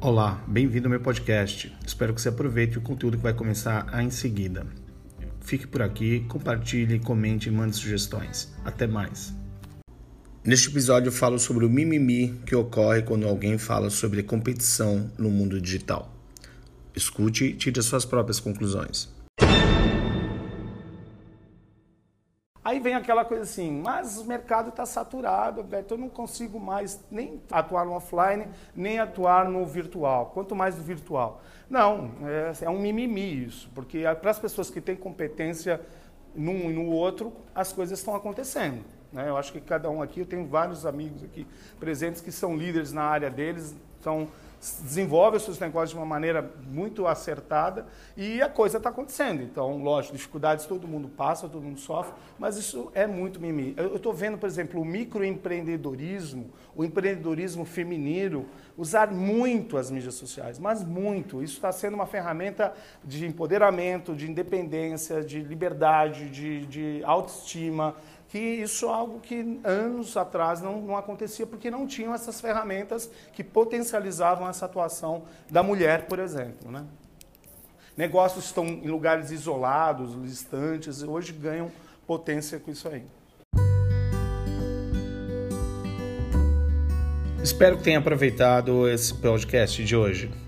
Olá, bem-vindo ao meu podcast. Espero que você aproveite o conteúdo que vai começar em seguida. Fique por aqui, compartilhe, comente e mande sugestões. Até mais. Neste episódio eu falo sobre o mimimi que ocorre quando alguém fala sobre competição no mundo digital. Escute e tire as suas próprias conclusões. Aí vem aquela coisa assim, mas o mercado está saturado, Beto, eu não consigo mais nem atuar no offline, nem atuar no virtual, quanto mais no virtual. Não, é, é um mimimi isso, porque para as pessoas que têm competência num e no outro, as coisas estão acontecendo. Né? Eu acho que cada um aqui, eu tenho vários amigos aqui presentes que são líderes na área deles, são desenvolve os seus negócios de uma maneira muito acertada e a coisa está acontecendo. Então, lógico, dificuldades todo mundo passa, todo mundo sofre, mas isso é muito mimimi. Eu estou vendo, por exemplo, o microempreendedorismo, o empreendedorismo feminino, usar muito as mídias sociais, mas muito. Isso está sendo uma ferramenta de empoderamento, de independência, de liberdade, de, de autoestima, que isso é algo que anos atrás não, não, acontecia, porque não tinham essas ferramentas que potencializavam essa atuação da mulher, por exemplo. Né? Negócios estão em lugares isolados, distantes, hoje ganham potência com isso aí. Espero que tenha aproveitado esse podcast de hoje.